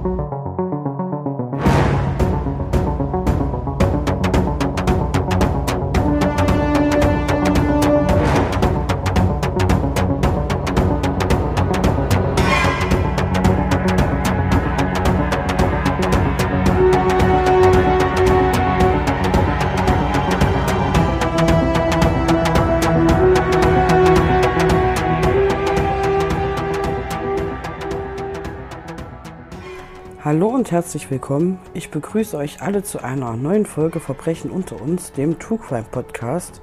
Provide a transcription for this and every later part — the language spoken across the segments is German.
Hallo und herzlich willkommen. Ich begrüße euch alle zu einer neuen Folge Verbrechen unter uns, dem True Crime Podcast.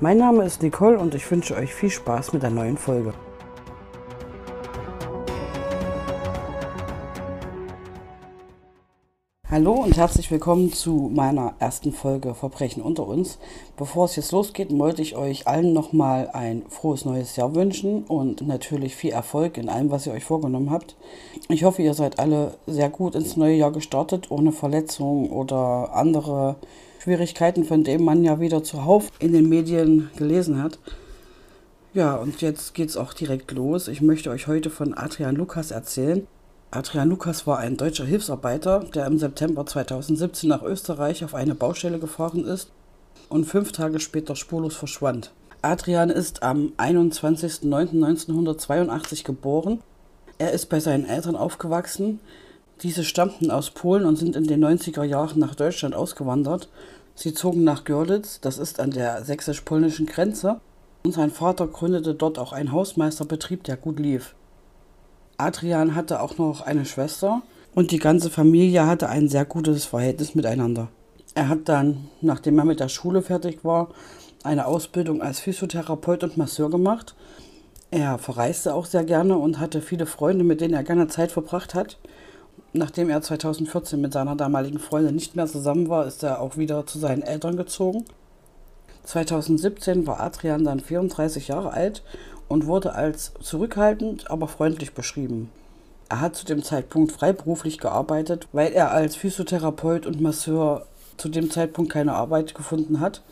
Mein Name ist Nicole und ich wünsche euch viel Spaß mit der neuen Folge. Hallo und herzlich willkommen zu meiner ersten Folge Verbrechen unter uns. Bevor es jetzt losgeht, wollte ich euch allen nochmal ein frohes neues Jahr wünschen und natürlich viel Erfolg in allem, was ihr euch vorgenommen habt. Ich hoffe, ihr seid alle sehr gut ins neue Jahr gestartet, ohne Verletzungen oder andere Schwierigkeiten, von denen man ja wieder zuhauf in den Medien gelesen hat. Ja, und jetzt geht's auch direkt los. Ich möchte euch heute von Adrian Lukas erzählen. Adrian Lukas war ein deutscher Hilfsarbeiter, der im September 2017 nach Österreich auf eine Baustelle gefahren ist und fünf Tage später spurlos verschwand. Adrian ist am 21.09.1982 geboren. Er ist bei seinen Eltern aufgewachsen. Diese stammten aus Polen und sind in den 90er Jahren nach Deutschland ausgewandert. Sie zogen nach Görlitz, das ist an der sächsisch-polnischen Grenze, und sein Vater gründete dort auch einen Hausmeisterbetrieb, der gut lief. Adrian hatte auch noch eine Schwester und die ganze Familie hatte ein sehr gutes Verhältnis miteinander. Er hat dann, nachdem er mit der Schule fertig war, eine Ausbildung als Physiotherapeut und Masseur gemacht. Er verreiste auch sehr gerne und hatte viele Freunde, mit denen er gerne Zeit verbracht hat. Nachdem er 2014 mit seiner damaligen Freundin nicht mehr zusammen war, ist er auch wieder zu seinen Eltern gezogen. 2017 war Adrian dann 34 Jahre alt und wurde als zurückhaltend, aber freundlich beschrieben. Er hat zu dem Zeitpunkt freiberuflich gearbeitet, weil er als Physiotherapeut und Masseur zu dem Zeitpunkt keine Arbeit gefunden hat.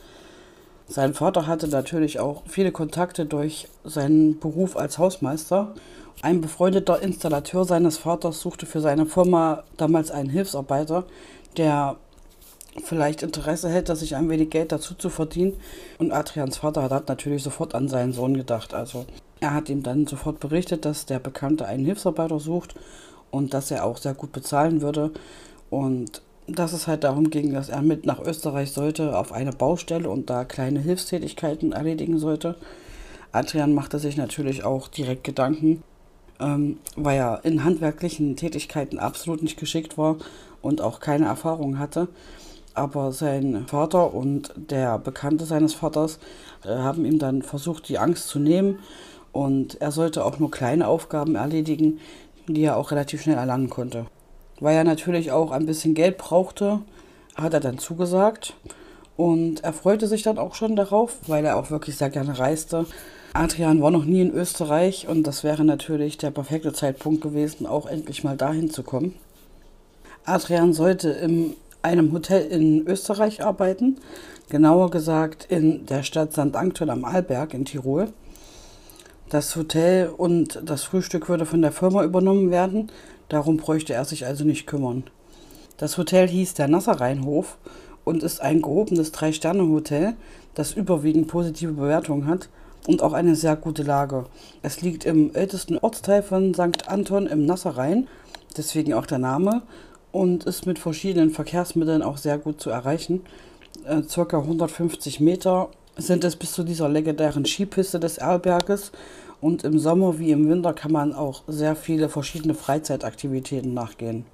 Sein Vater hatte natürlich auch viele Kontakte durch seinen Beruf als Hausmeister. Ein befreundeter Installateur seines Vaters suchte für seine Firma damals einen Hilfsarbeiter, der vielleicht Interesse hätte, sich ein wenig Geld dazu zu verdienen. Und Adrians Vater hat natürlich sofort an seinen Sohn gedacht. Also er hat ihm dann sofort berichtet, dass der Bekannte einen Hilfsarbeiter sucht und dass er auch sehr gut bezahlen würde. Und dass es halt darum ging, dass er mit nach Österreich sollte auf eine Baustelle und da kleine Hilfstätigkeiten erledigen sollte. Adrian machte sich natürlich auch direkt Gedanken, ähm, weil er in handwerklichen Tätigkeiten absolut nicht geschickt war und auch keine Erfahrung hatte aber sein Vater und der Bekannte seines Vaters äh, haben ihm dann versucht, die Angst zu nehmen und er sollte auch nur kleine Aufgaben erledigen, die er auch relativ schnell erlangen konnte. Weil er natürlich auch ein bisschen Geld brauchte, hat er dann zugesagt und er freute sich dann auch schon darauf, weil er auch wirklich sehr gerne reiste. Adrian war noch nie in Österreich und das wäre natürlich der perfekte Zeitpunkt gewesen, auch endlich mal dahin zu kommen. Adrian sollte im einem Hotel in Österreich arbeiten, genauer gesagt in der Stadt St. Anton am Arlberg in Tirol. Das Hotel und das Frühstück würde von der Firma übernommen werden, darum bräuchte er sich also nicht kümmern. Das Hotel hieß der Nasserrheinhof und ist ein gehobenes Drei-Sterne-Hotel, das überwiegend positive Bewertungen hat und auch eine sehr gute Lage. Es liegt im ältesten Ortsteil von St. Anton im Nasserrhein, deswegen auch der Name, und ist mit verschiedenen Verkehrsmitteln auch sehr gut zu erreichen. Äh, circa 150 Meter sind es bis zu dieser legendären Skipiste des Erlberges und im Sommer wie im Winter kann man auch sehr viele verschiedene Freizeitaktivitäten nachgehen.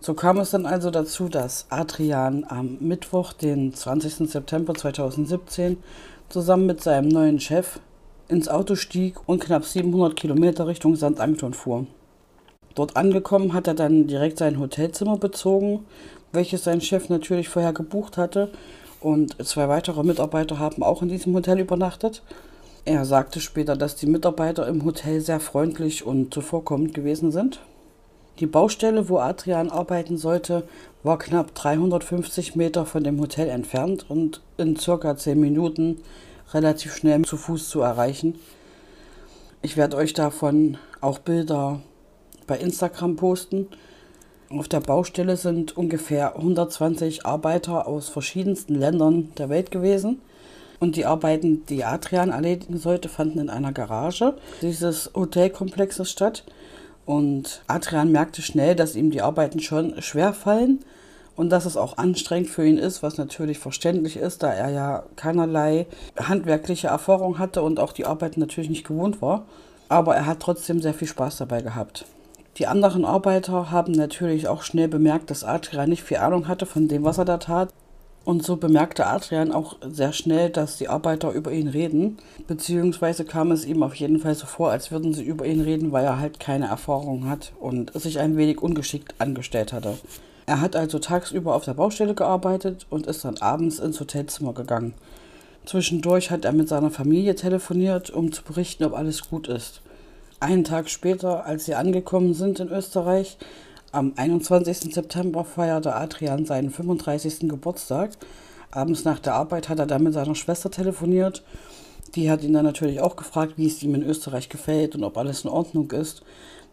So kam es dann also dazu, dass Adrian am Mittwoch, den 20. September 2017, zusammen mit seinem neuen Chef ins Auto stieg und knapp 700 Kilometer Richtung St. Anton fuhr. Dort angekommen hat er dann direkt sein Hotelzimmer bezogen, welches sein Chef natürlich vorher gebucht hatte. Und zwei weitere Mitarbeiter haben auch in diesem Hotel übernachtet. Er sagte später, dass die Mitarbeiter im Hotel sehr freundlich und zuvorkommend gewesen sind. Die Baustelle, wo Adrian arbeiten sollte, war knapp 350 Meter von dem Hotel entfernt und in circa 10 Minuten relativ schnell zu Fuß zu erreichen. Ich werde euch davon auch Bilder bei Instagram posten. Auf der Baustelle sind ungefähr 120 Arbeiter aus verschiedensten Ländern der Welt gewesen. Und die Arbeiten, die Adrian erledigen sollte, fanden in einer Garage dieses Hotelkomplexes statt. Und Adrian merkte schnell, dass ihm die Arbeiten schon schwer fallen und dass es auch anstrengend für ihn ist, was natürlich verständlich ist, da er ja keinerlei handwerkliche Erfahrung hatte und auch die Arbeiten natürlich nicht gewohnt war. Aber er hat trotzdem sehr viel Spaß dabei gehabt. Die anderen Arbeiter haben natürlich auch schnell bemerkt, dass Adrian nicht viel Ahnung hatte von dem, was er da tat. Und so bemerkte Adrian auch sehr schnell, dass die Arbeiter über ihn reden, beziehungsweise kam es ihm auf jeden Fall so vor, als würden sie über ihn reden, weil er halt keine Erfahrung hat und sich ein wenig ungeschickt angestellt hatte. Er hat also tagsüber auf der Baustelle gearbeitet und ist dann abends ins Hotelzimmer gegangen. Zwischendurch hat er mit seiner Familie telefoniert, um zu berichten, ob alles gut ist. Einen Tag später, als sie angekommen sind in Österreich, am 21. September feierte Adrian seinen 35. Geburtstag. Abends nach der Arbeit hat er dann mit seiner Schwester telefoniert. Die hat ihn dann natürlich auch gefragt, wie es ihm in Österreich gefällt und ob alles in Ordnung ist.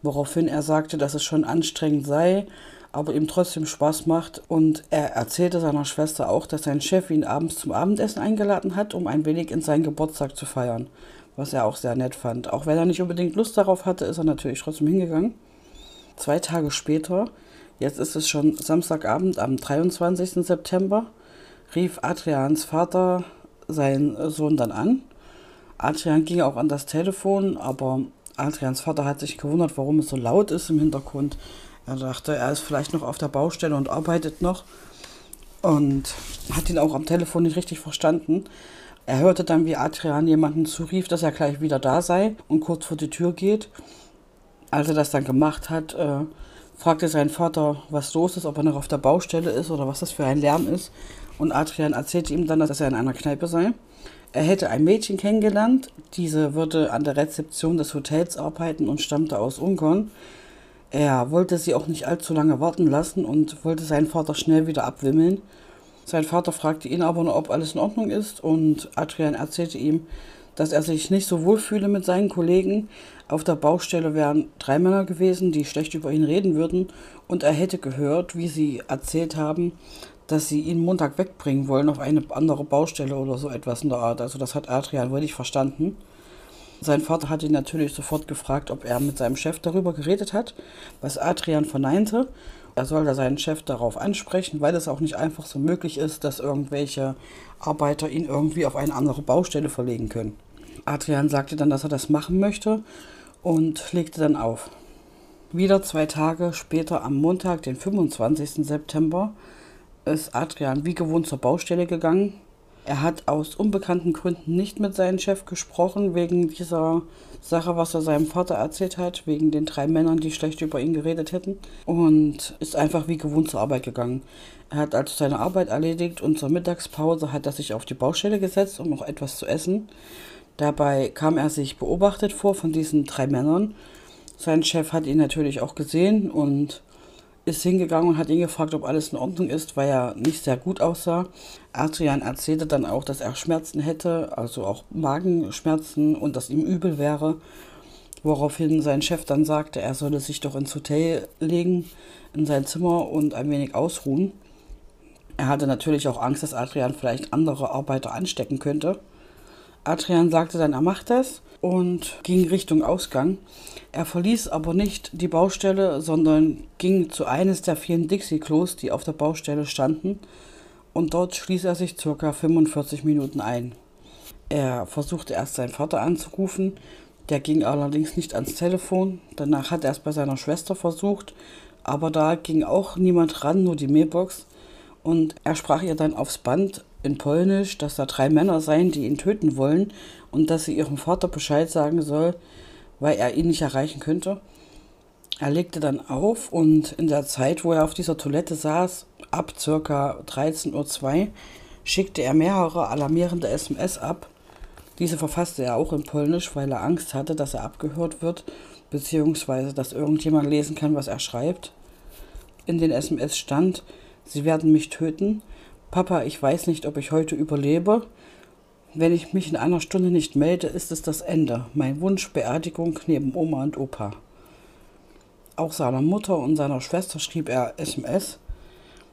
Woraufhin er sagte, dass es schon anstrengend sei, aber ihm trotzdem Spaß macht. Und er erzählte seiner Schwester auch, dass sein Chef ihn abends zum Abendessen eingeladen hat, um ein wenig in seinen Geburtstag zu feiern was er auch sehr nett fand. Auch wenn er nicht unbedingt Lust darauf hatte, ist er natürlich trotzdem hingegangen. Zwei Tage später, jetzt ist es schon Samstagabend am 23. September, rief Adrians Vater seinen Sohn dann an. Adrian ging auch an das Telefon, aber Adrians Vater hat sich gewundert, warum es so laut ist im Hintergrund. Er dachte, er ist vielleicht noch auf der Baustelle und arbeitet noch und hat ihn auch am Telefon nicht richtig verstanden. Er hörte dann, wie Adrian jemanden zurief, dass er gleich wieder da sei und kurz vor die Tür geht. Als er das dann gemacht hat, äh, fragte sein Vater, was los ist, ob er noch auf der Baustelle ist oder was das für ein Lärm ist. Und Adrian erzählte ihm dann, dass er in einer Kneipe sei. Er hätte ein Mädchen kennengelernt. Diese würde an der Rezeption des Hotels arbeiten und stammte aus Ungarn. Er wollte sie auch nicht allzu lange warten lassen und wollte seinen Vater schnell wieder abwimmeln. Sein Vater fragte ihn aber nur, ob alles in Ordnung ist und Adrian erzählte ihm, dass er sich nicht so wohl fühle mit seinen Kollegen. Auf der Baustelle wären drei Männer gewesen, die schlecht über ihn reden würden und er hätte gehört, wie sie erzählt haben, dass sie ihn Montag wegbringen wollen auf eine andere Baustelle oder so etwas in der Art. Also das hat Adrian wohl nicht verstanden. Sein Vater hat ihn natürlich sofort gefragt, ob er mit seinem Chef darüber geredet hat, was Adrian verneinte er soll da seinen Chef darauf ansprechen, weil es auch nicht einfach so möglich ist, dass irgendwelche Arbeiter ihn irgendwie auf eine andere Baustelle verlegen können. Adrian sagte dann, dass er das machen möchte und legte dann auf. Wieder zwei Tage später, am Montag, den 25. September, ist Adrian wie gewohnt zur Baustelle gegangen, er hat aus unbekannten Gründen nicht mit seinem Chef gesprochen, wegen dieser Sache, was er seinem Vater erzählt hat, wegen den drei Männern, die schlecht über ihn geredet hätten. Und ist einfach wie gewohnt zur Arbeit gegangen. Er hat also seine Arbeit erledigt und zur Mittagspause hat er sich auf die Baustelle gesetzt, um noch etwas zu essen. Dabei kam er sich beobachtet vor von diesen drei Männern. Sein Chef hat ihn natürlich auch gesehen und ist hingegangen und hat ihn gefragt, ob alles in Ordnung ist, weil er nicht sehr gut aussah. Adrian erzählte dann auch, dass er Schmerzen hätte, also auch Magenschmerzen und dass ihm übel wäre. Woraufhin sein Chef dann sagte, er solle sich doch ins Hotel legen, in sein Zimmer und ein wenig ausruhen. Er hatte natürlich auch Angst, dass Adrian vielleicht andere Arbeiter anstecken könnte. Adrian sagte dann, er macht das und ging Richtung Ausgang. Er verließ aber nicht die Baustelle, sondern ging zu eines der vielen Dixie-Klos, die auf der Baustelle standen, und dort schließ er sich circa 45 Minuten ein. Er versuchte erst seinen Vater anzurufen, der ging allerdings nicht ans Telefon. Danach hat er es bei seiner Schwester versucht, aber da ging auch niemand ran, nur die Mailbox. Und er sprach ihr dann aufs Band in Polnisch, dass da drei Männer seien, die ihn töten wollen und dass sie ihrem Vater Bescheid sagen soll, weil er ihn nicht erreichen könnte. Er legte dann auf und in der Zeit, wo er auf dieser Toilette saß, ab ca. 13.02 Uhr, schickte er mehrere alarmierende SMS ab. Diese verfasste er auch in Polnisch, weil er Angst hatte, dass er abgehört wird, beziehungsweise dass irgendjemand lesen kann, was er schreibt. In den SMS stand, Sie werden mich töten, Papa, ich weiß nicht, ob ich heute überlebe. Wenn ich mich in einer Stunde nicht melde, ist es das Ende. Mein Wunsch Beerdigung neben Oma und Opa. Auch seiner Mutter und seiner Schwester schrieb er SMS.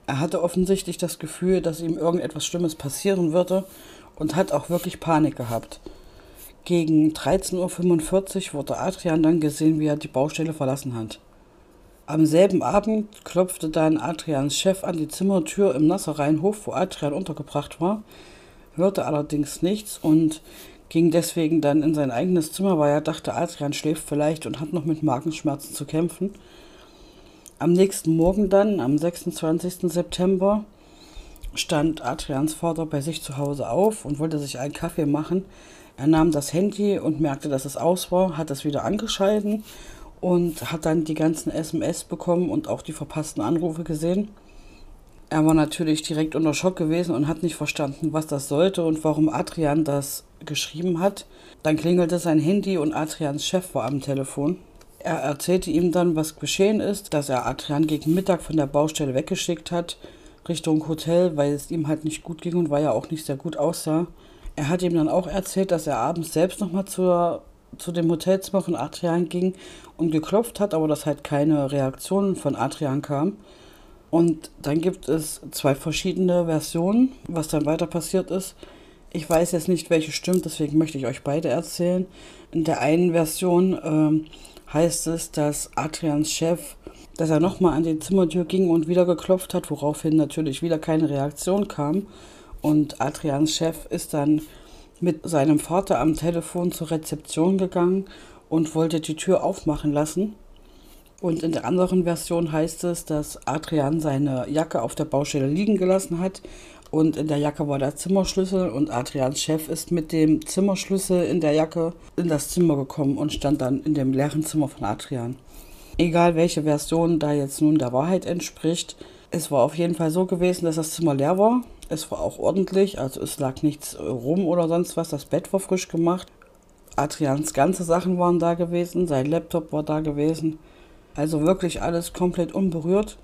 Er hatte offensichtlich das Gefühl, dass ihm irgendetwas Schlimmes passieren würde und hat auch wirklich Panik gehabt. Gegen 13.45 Uhr wurde Adrian dann gesehen, wie er die Baustelle verlassen hat. Am selben Abend klopfte dann Adrians Chef an die Zimmertür im Nassereienhof, wo Adrian untergebracht war, hörte allerdings nichts und ging deswegen dann in sein eigenes Zimmer, weil er dachte, Adrian schläft vielleicht und hat noch mit Magenschmerzen zu kämpfen. Am nächsten Morgen dann, am 26. September, stand Adrians Vater bei sich zu Hause auf und wollte sich einen Kaffee machen. Er nahm das Handy und merkte, dass es aus war, hat es wieder angeschalten und hat dann die ganzen SMS bekommen und auch die verpassten Anrufe gesehen. Er war natürlich direkt unter Schock gewesen und hat nicht verstanden, was das sollte und warum Adrian das geschrieben hat. Dann klingelte sein Handy und Adrians Chef war am Telefon. Er erzählte ihm dann, was geschehen ist, dass er Adrian gegen Mittag von der Baustelle weggeschickt hat, Richtung Hotel, weil es ihm halt nicht gut ging und weil er auch nicht sehr gut aussah. Er hat ihm dann auch erzählt, dass er abends selbst nochmal zur, zu dem Hotelzimmer von Adrian ging und geklopft hat, aber dass halt keine Reaktion von Adrian kam. Und dann gibt es zwei verschiedene Versionen, was dann weiter passiert ist. Ich weiß jetzt nicht, welche stimmt, deswegen möchte ich euch beide erzählen. In der einen Version ähm, heißt es, dass Adrians Chef, dass er nochmal an die Zimmertür ging und wieder geklopft hat, woraufhin natürlich wieder keine Reaktion kam. Und Adrians Chef ist dann mit seinem Vater am Telefon zur Rezeption gegangen und wollte die Tür aufmachen lassen. Und in der anderen Version heißt es, dass Adrian seine Jacke auf der Baustelle liegen gelassen hat und in der Jacke war der Zimmerschlüssel und Adrians Chef ist mit dem Zimmerschlüssel in der Jacke in das Zimmer gekommen und stand dann in dem leeren Zimmer von Adrian. Egal welche Version da jetzt nun der Wahrheit entspricht, es war auf jeden Fall so gewesen, dass das Zimmer leer war. Es war auch ordentlich, also es lag nichts rum oder sonst was. Das Bett war frisch gemacht. Adrians ganze Sachen waren da gewesen, sein Laptop war da gewesen. Also wirklich alles komplett unberührt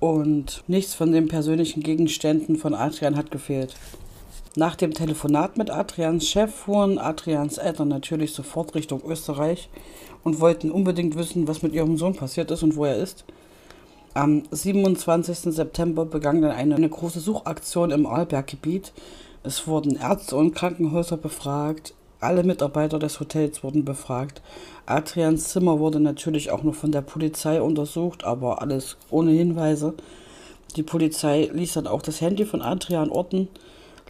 und nichts von den persönlichen Gegenständen von Adrian hat gefehlt. Nach dem Telefonat mit Adrians Chef fuhren Adrians Eltern natürlich sofort Richtung Österreich und wollten unbedingt wissen, was mit ihrem Sohn passiert ist und wo er ist. Am 27. September begann dann eine, eine große Suchaktion im Arlberggebiet. Es wurden Ärzte und Krankenhäuser befragt, alle Mitarbeiter des Hotels wurden befragt. Adrians Zimmer wurde natürlich auch noch von der Polizei untersucht, aber alles ohne Hinweise. Die Polizei ließ dann auch das Handy von Adrian orten.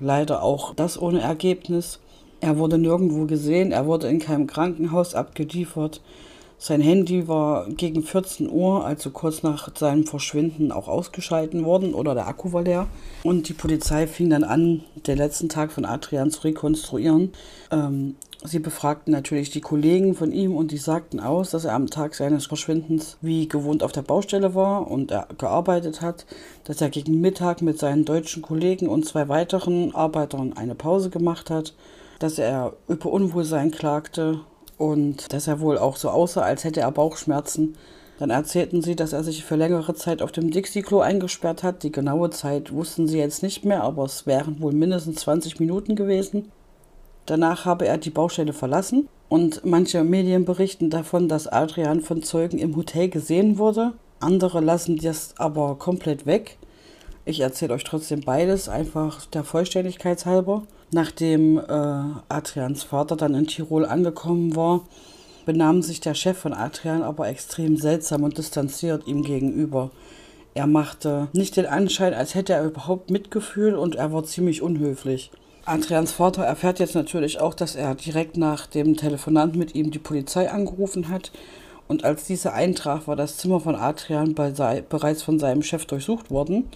Leider auch das ohne Ergebnis. Er wurde nirgendwo gesehen, er wurde in keinem Krankenhaus abgeliefert. Sein Handy war gegen 14 Uhr, also kurz nach seinem Verschwinden, auch ausgeschalten worden oder der Akku war leer. Und die Polizei fing dann an, den letzten Tag von Adrian zu rekonstruieren. Ähm, sie befragten natürlich die Kollegen von ihm und die sagten aus, dass er am Tag seines Verschwindens wie gewohnt auf der Baustelle war und er gearbeitet hat, dass er gegen Mittag mit seinen deutschen Kollegen und zwei weiteren Arbeitern eine Pause gemacht hat, dass er über Unwohlsein klagte und dass er wohl auch so aussah, als hätte er Bauchschmerzen. Dann erzählten sie, dass er sich für längere Zeit auf dem Dixie-Klo eingesperrt hat. Die genaue Zeit wussten sie jetzt nicht mehr, aber es wären wohl mindestens 20 Minuten gewesen. Danach habe er die Baustelle verlassen und manche Medien berichten davon, dass Adrian von Zeugen im Hotel gesehen wurde. Andere lassen das aber komplett weg. Ich erzähle euch trotzdem beides, einfach der Vollständigkeit halber. Nachdem äh, Adrians Vater dann in Tirol angekommen war, benahm sich der Chef von Adrian aber extrem seltsam und distanziert ihm gegenüber. Er machte nicht den Anschein, als hätte er überhaupt Mitgefühl und er war ziemlich unhöflich. Adrians Vater erfährt jetzt natürlich auch, dass er direkt nach dem Telefonat mit ihm die Polizei angerufen hat. Und als diese eintraf, war das Zimmer von Adrian bereits von seinem Chef durchsucht worden.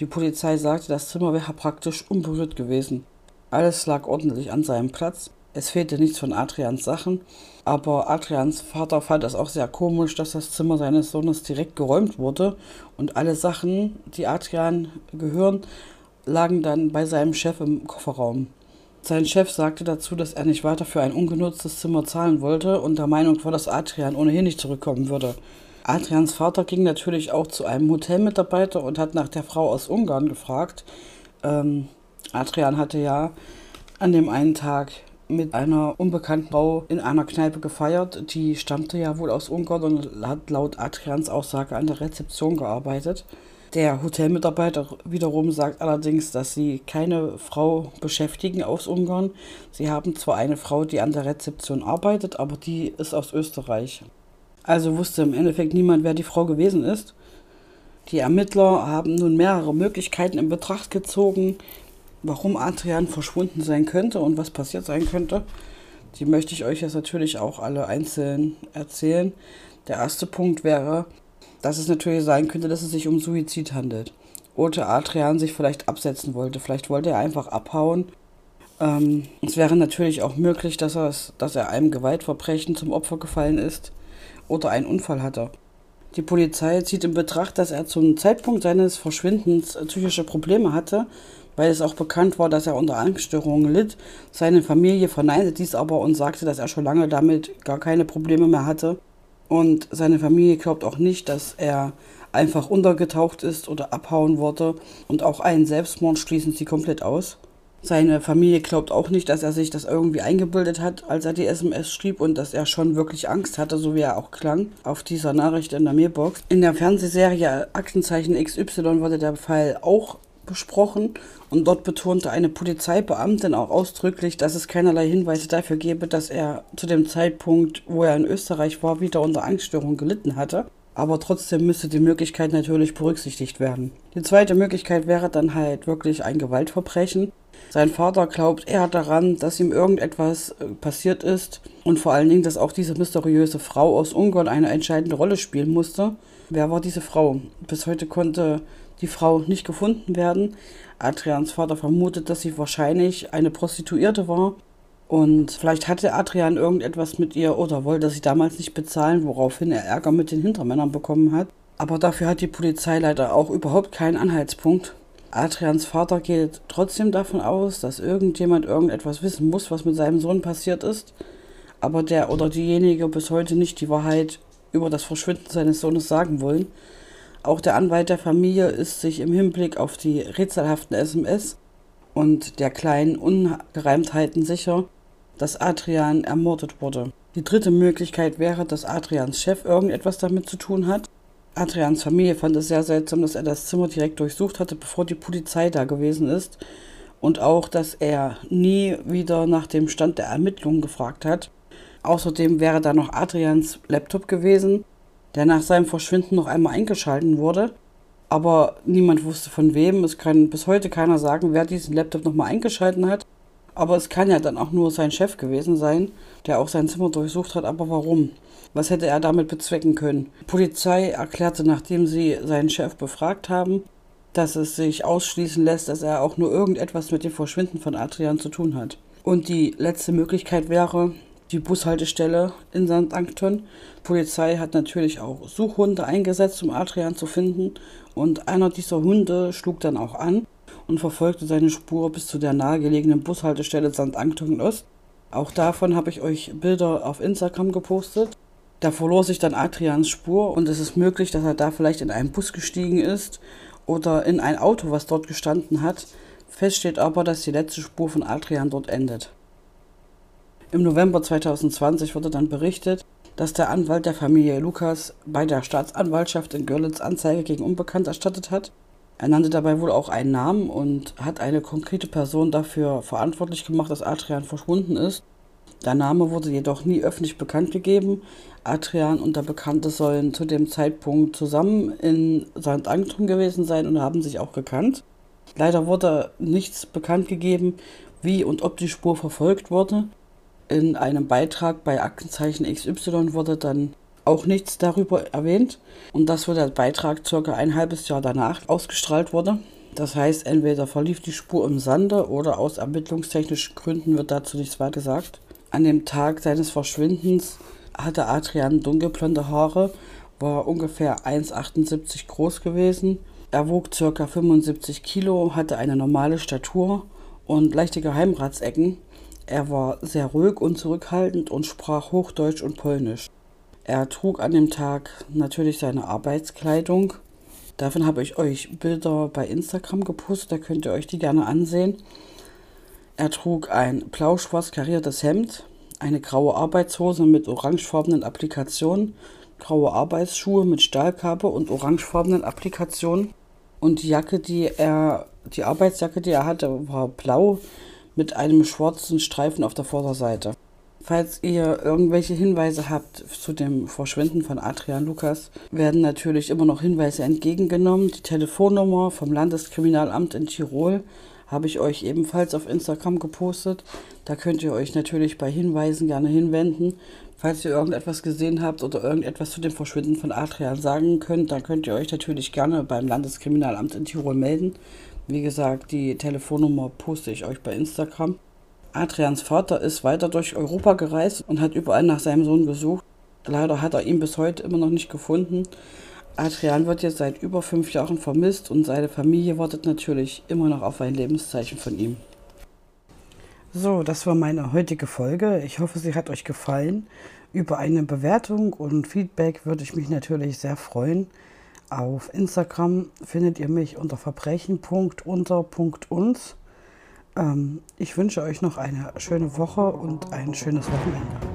Die Polizei sagte, das Zimmer wäre praktisch unberührt gewesen. Alles lag ordentlich an seinem Platz. Es fehlte nichts von Adrians Sachen, aber Adrians Vater fand es auch sehr komisch, dass das Zimmer seines Sohnes direkt geräumt wurde und alle Sachen, die Adrian gehören, lagen dann bei seinem Chef im Kofferraum. Sein Chef sagte dazu, dass er nicht weiter für ein ungenutztes Zimmer zahlen wollte und der Meinung war, dass Adrian ohnehin nicht zurückkommen würde. Adrians Vater ging natürlich auch zu einem Hotelmitarbeiter und hat nach der Frau aus Ungarn gefragt. Ähm, Adrian hatte ja an dem einen Tag mit einer unbekannten Frau in einer Kneipe gefeiert. Die stammte ja wohl aus Ungarn und hat laut Adrians Aussage an der Rezeption gearbeitet. Der Hotelmitarbeiter wiederum sagt allerdings, dass sie keine Frau beschäftigen aus Ungarn. Sie haben zwar eine Frau, die an der Rezeption arbeitet, aber die ist aus Österreich. Also wusste im Endeffekt niemand, wer die Frau gewesen ist. Die Ermittler haben nun mehrere Möglichkeiten in Betracht gezogen, warum Adrian verschwunden sein könnte und was passiert sein könnte. Die möchte ich euch jetzt natürlich auch alle einzeln erzählen. Der erste Punkt wäre, dass es natürlich sein könnte, dass es sich um Suizid handelt. Oder Adrian sich vielleicht absetzen wollte. Vielleicht wollte er einfach abhauen. Ähm, es wäre natürlich auch möglich, dass, dass er einem Gewaltverbrechen zum Opfer gefallen ist oder einen Unfall hatte. Die Polizei zieht in Betracht, dass er zum Zeitpunkt seines Verschwindens psychische Probleme hatte weil es auch bekannt war, dass er unter Angststörungen litt. Seine Familie verneinte dies aber und sagte, dass er schon lange damit gar keine Probleme mehr hatte. Und seine Familie glaubt auch nicht, dass er einfach untergetaucht ist oder abhauen wollte. Und auch einen Selbstmord schließen sie komplett aus. Seine Familie glaubt auch nicht, dass er sich das irgendwie eingebildet hat, als er die SMS schrieb und dass er schon wirklich Angst hatte, so wie er auch klang, auf dieser Nachricht in der Mailbox. In der Fernsehserie Aktenzeichen XY wurde der Fall auch besprochen und dort betonte eine Polizeibeamtin auch ausdrücklich, dass es keinerlei Hinweise dafür gebe, dass er zu dem Zeitpunkt, wo er in Österreich war, wieder unter Angststörung gelitten hatte. Aber trotzdem müsste die Möglichkeit natürlich berücksichtigt werden. Die zweite Möglichkeit wäre dann halt wirklich ein Gewaltverbrechen. Sein Vater glaubt eher daran, dass ihm irgendetwas äh, passiert ist und vor allen Dingen, dass auch diese mysteriöse Frau aus Ungarn eine entscheidende Rolle spielen musste. Wer war diese Frau? Bis heute konnte die Frau nicht gefunden werden. Adrians Vater vermutet, dass sie wahrscheinlich eine Prostituierte war. Und vielleicht hatte Adrian irgendetwas mit ihr oder wollte sie damals nicht bezahlen, woraufhin er Ärger mit den Hintermännern bekommen hat. Aber dafür hat die Polizei leider auch überhaupt keinen Anhaltspunkt. Adrians Vater geht trotzdem davon aus, dass irgendjemand irgendetwas wissen muss, was mit seinem Sohn passiert ist. Aber der oder diejenige bis heute nicht die Wahrheit über das Verschwinden seines Sohnes sagen wollen. Auch der Anwalt der Familie ist sich im Hinblick auf die rätselhaften SMS und der kleinen Ungereimtheiten sicher, dass Adrian ermordet wurde. Die dritte Möglichkeit wäre, dass Adrians Chef irgendetwas damit zu tun hat. Adrians Familie fand es sehr seltsam, dass er das Zimmer direkt durchsucht hatte, bevor die Polizei da gewesen ist. Und auch, dass er nie wieder nach dem Stand der Ermittlungen gefragt hat. Außerdem wäre da noch Adrians Laptop gewesen, der nach seinem Verschwinden noch einmal eingeschalten wurde. Aber niemand wusste von wem. Es kann bis heute keiner sagen, wer diesen Laptop nochmal eingeschalten hat. Aber es kann ja dann auch nur sein Chef gewesen sein, der auch sein Zimmer durchsucht hat. Aber warum? Was hätte er damit bezwecken können? Die Polizei erklärte, nachdem sie seinen Chef befragt haben, dass es sich ausschließen lässt, dass er auch nur irgendetwas mit dem Verschwinden von Adrian zu tun hat. Und die letzte Möglichkeit wäre, die Bushaltestelle in St. Anton. Die Polizei hat natürlich auch Suchhunde eingesetzt, um Adrian zu finden. Und einer dieser Hunde schlug dann auch an und verfolgte seine Spur bis zu der nahegelegenen Bushaltestelle St. Anton Ost. Auch davon habe ich euch Bilder auf Instagram gepostet. Da verlor sich dann Adrians Spur und es ist möglich, dass er da vielleicht in einen Bus gestiegen ist oder in ein Auto, was dort gestanden hat. Fest steht aber, dass die letzte Spur von Adrian dort endet. Im November 2020 wurde dann berichtet, dass der Anwalt der Familie Lukas bei der Staatsanwaltschaft in Görlitz Anzeige gegen Unbekannt erstattet hat. Er nannte dabei wohl auch einen Namen und hat eine konkrete Person dafür verantwortlich gemacht, dass Adrian verschwunden ist. Der Name wurde jedoch nie öffentlich bekannt gegeben. Adrian und der Bekannte sollen zu dem Zeitpunkt zusammen in St. Anton gewesen sein und haben sich auch gekannt. Leider wurde nichts bekannt gegeben, wie und ob die Spur verfolgt wurde. In einem Beitrag bei Aktenzeichen XY wurde dann auch nichts darüber erwähnt und das wo der Beitrag circa ein halbes Jahr danach ausgestrahlt wurde. Das heißt, entweder verlief die Spur im Sande oder aus ermittlungstechnischen Gründen wird dazu nichts weiter gesagt. An dem Tag seines Verschwindens hatte Adrian dunkelblonde Haare, war ungefähr 1,78 groß gewesen. Er wog ca. 75 Kilo, hatte eine normale Statur und leichte Geheimratsecken. Er war sehr ruhig und zurückhaltend und sprach Hochdeutsch und Polnisch. Er trug an dem Tag natürlich seine Arbeitskleidung. Davon habe ich euch Bilder bei Instagram gepostet, da könnt ihr euch die gerne ansehen. Er trug ein blau-schwarz kariertes Hemd, eine graue Arbeitshose mit orangefarbenen Applikationen, graue Arbeitsschuhe mit Stahlkappe und orangefarbenen Applikationen. Und die Jacke, die er, die Arbeitsjacke, die er hatte, war blau mit einem schwarzen Streifen auf der Vorderseite. Falls ihr irgendwelche Hinweise habt zu dem Verschwinden von Adrian Lukas, werden natürlich immer noch Hinweise entgegengenommen. Die Telefonnummer vom Landeskriminalamt in Tirol habe ich euch ebenfalls auf Instagram gepostet. Da könnt ihr euch natürlich bei Hinweisen gerne hinwenden. Falls ihr irgendetwas gesehen habt oder irgendetwas zu dem Verschwinden von Adrian sagen könnt, dann könnt ihr euch natürlich gerne beim Landeskriminalamt in Tirol melden. Wie gesagt, die Telefonnummer poste ich euch bei Instagram. Adrians Vater ist weiter durch Europa gereist und hat überall nach seinem Sohn gesucht. Leider hat er ihn bis heute immer noch nicht gefunden. Adrian wird jetzt seit über fünf Jahren vermisst und seine Familie wartet natürlich immer noch auf ein Lebenszeichen von ihm. So, das war meine heutige Folge. Ich hoffe, sie hat euch gefallen. Über eine Bewertung und Feedback würde ich mich natürlich sehr freuen. Auf Instagram findet ihr mich unter verbrechen.unter.uns. Ähm, ich wünsche euch noch eine schöne Woche und ein schönes Wochenende.